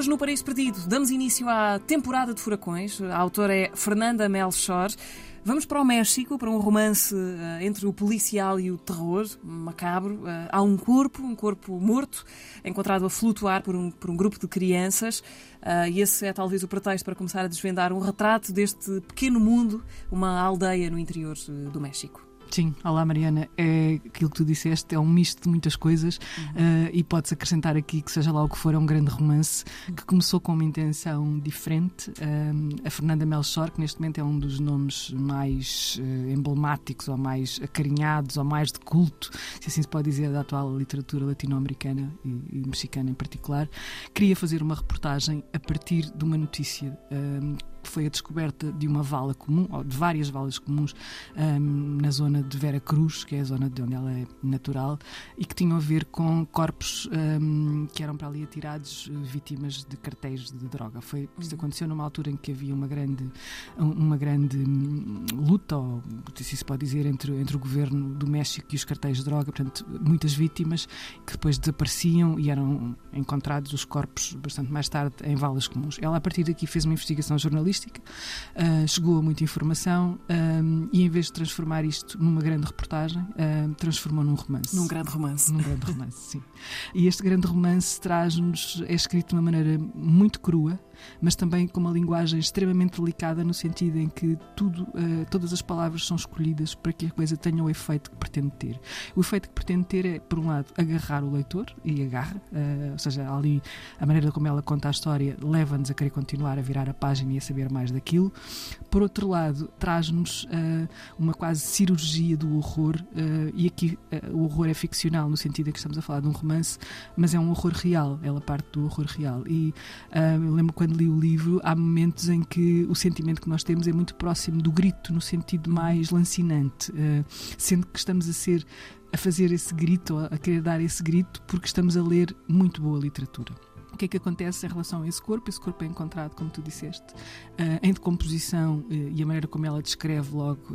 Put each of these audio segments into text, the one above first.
Hoje no Paraíso Perdido damos início à temporada de furacões. A autora é Fernanda Melchor. Vamos para o México, para um romance uh, entre o policial e o terror, macabro. Uh, há um corpo, um corpo morto, encontrado a flutuar por um, por um grupo de crianças. Uh, e esse é talvez o pretexto para começar a desvendar um retrato deste pequeno mundo, uma aldeia no interior do México. Sim, olá Mariana. É aquilo que tu disseste, é um misto de muitas coisas uhum. uh, e pode-se acrescentar aqui que, seja lá o que for, é um grande romance que começou com uma intenção diferente. Uh, a Fernanda Melchor, que neste momento é um dos nomes mais uh, emblemáticos ou mais acarinhados ou mais de culto, se assim se pode dizer, da atual literatura latino-americana e, e, mexicana em particular, queria fazer uma reportagem a partir de uma notícia foi a descoberta de uma vala comum, ou de várias valas comuns, um, na zona de Vera Cruz, que é a zona de onde ela é natural, e que tinham a ver com corpos um, que eram para ali atirados, eh, vítimas de cartéis de droga. Foi, isso aconteceu numa altura em que havia uma grande, uma grande hum, luta, ou se se pode dizer, entre, entre o governo do México e os cartéis de droga, portanto, muitas vítimas que depois desapareciam e eram encontrados os corpos bastante mais tarde em valas comuns. Ela, a partir daqui, fez uma investigação jornalística jornalística, uh, chegou a muita informação um, e, em vez de transformar isto numa grande reportagem, uh, transformou num romance. Num grande romance. Num grande romance, sim. E este grande romance traz-nos, é escrito de uma maneira muito crua, mas também com uma linguagem extremamente delicada, no sentido em que tudo, uh, todas as palavras são escolhidas para que a coisa tenha o efeito que pretende ter. O efeito que pretende ter é, por um lado, agarrar o leitor, e agarra, uh, ou seja, ali a maneira como ela conta a história leva-nos a querer continuar a virar a página e a saber mais daquilo. Por outro lado, traz-nos uh, uma quase cirurgia do horror, e aqui o horror é ficcional, no sentido em que estamos a falar de um romance, mas é um horror real, ela parte do horror real. E eu lembro quando quando li o livro, há momentos em que o sentimento que nós temos é muito próximo do grito, no sentido mais lancinante, uh, sendo que estamos a ser a fazer esse grito, a querer dar esse grito, porque estamos a ler muito boa literatura. O que é que acontece em relação a esse corpo? Esse corpo é encontrado, como tu disseste, uh, em decomposição uh, e a maneira como ela descreve logo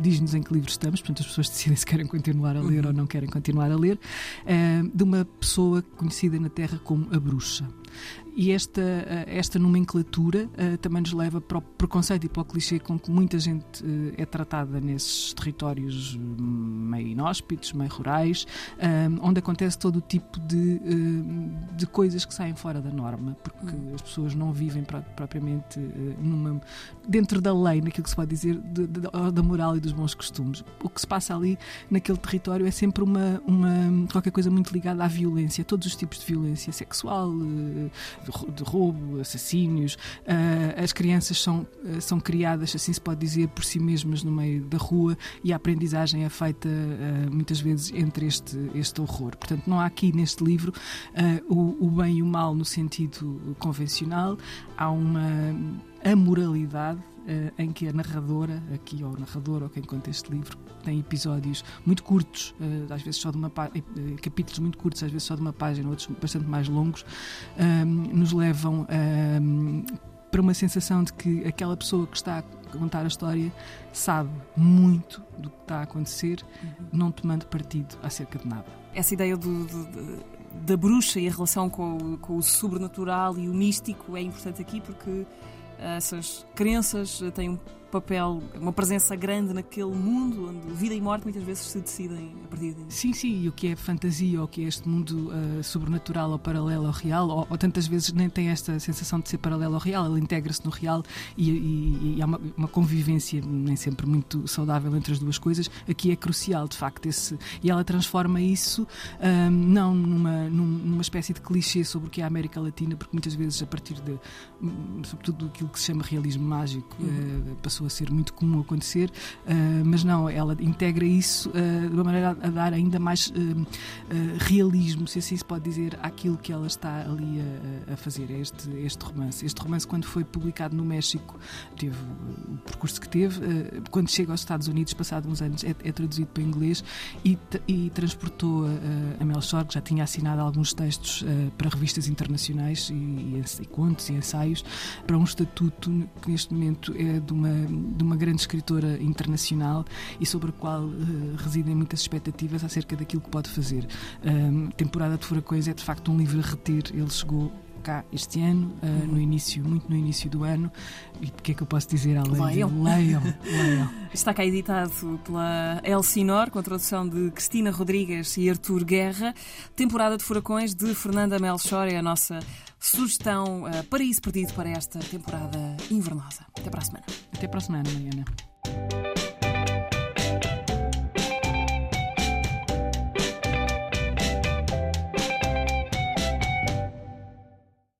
diz-nos em que livro estamos, portanto as pessoas decidem se querem continuar a ler uhum. ou não querem continuar a ler, de uma pessoa conhecida na Terra como a bruxa. E esta, eh, esta nomenclatura uh, também nos leva para o preconceito e para o clichê com que muita gente uh, é tratada nesses territórios meio inóspitos, meio rurais, onde acontece todo o tipo de, de coisas que saem fora da norma, porque hum. as pessoas não vivem propriamente numa, dentro da lei, naquilo que se pode dizer, de, de, da moral e dos bons costumes. O que se passa ali naquele território é sempre uma, uma qualquer coisa muito ligada à violência, todos os tipos de violência sexual, de roubo, assassínios. Uh, as crianças são, uh, são criadas, assim se pode dizer, por si mesmas no meio da rua e a aprendizagem é feita uh, muitas vezes entre este, este horror. Portanto, não há aqui neste livro o, o bem e o mal no sentido convencional, há uma amoralidade em que a narradora, aqui ou o narrador ou quem conta este livro, tem episódios muito curtos, uh, às vezes só de uma uh, capítulos muito curtos, às vezes só de uma página, outros bastante mais longos, nos levam para uma sensação de que aquela pessoa que está a contar a história sabe muito do que está a acontecer, uhum. não tomando partido acerca de nada. Essa ideia do, do, da bruxa e a relação com, com o sobrenatural e o místico é importante aqui porque essas crenças têm um papel, uma presença grande naquele mundo onde vida e morte muitas vezes se decidem a partir de Sim, sim, e o que é fantasia ou o que é este mundo uh, sobrenatural ou paralelo ao real, ou, ou, tantas vezes nem tem esta sensação de ser paralelo ao real, ele integra-se no real e, e, e há uma, uma, convivência nem sempre muito saudável entre as duas coisas. Aqui é crucial, de facto, esse, e ela transforma isso um, não numa, numa espécie de clichê sobre o que é a América Latina, porque muitas vezes a partir de, hum, sobretudo, aquilo que se chama realismo mágico, uhum. uh, passou a ser muito comum acontecer, uh, mas não, ela integra isso uh, de uma maneira a, dar ainda mais uh, realismo, se assim se pode dizer, àquilo que ela está ali a, a fazer, este, este romance. Este romance, quando foi publicado no México, teve o percurso que teve, quando chega aos Estados Unidos, passado uns anos, é, é traduzido para inglês e, e transportou a, Melchor, que já tinha assinado alguns textos para revistas internacionais e, e, e, contos e ensaios, para um estatuto que neste momento é de uma, de uma grande escritora internacional e sobre a qual uh, residem muitas expectativas acerca daquilo que pode fazer. Um, temporada de Furacões é de facto um livro a reter, ele chegou cá este ano, uh, no início, muito no início do ano. E o que é que eu posso dizer além leiam. de leiam, leiam. Está cá editado pela Elsinor, com a tradução de Cristina Rodrigues e Artur Guerra. Temporada de Furacões de Fernanda Melchor é a nossa sugestão uh, para isso perdido para esta temporada invernosa. Até para a semana. Para a semana, Mariana.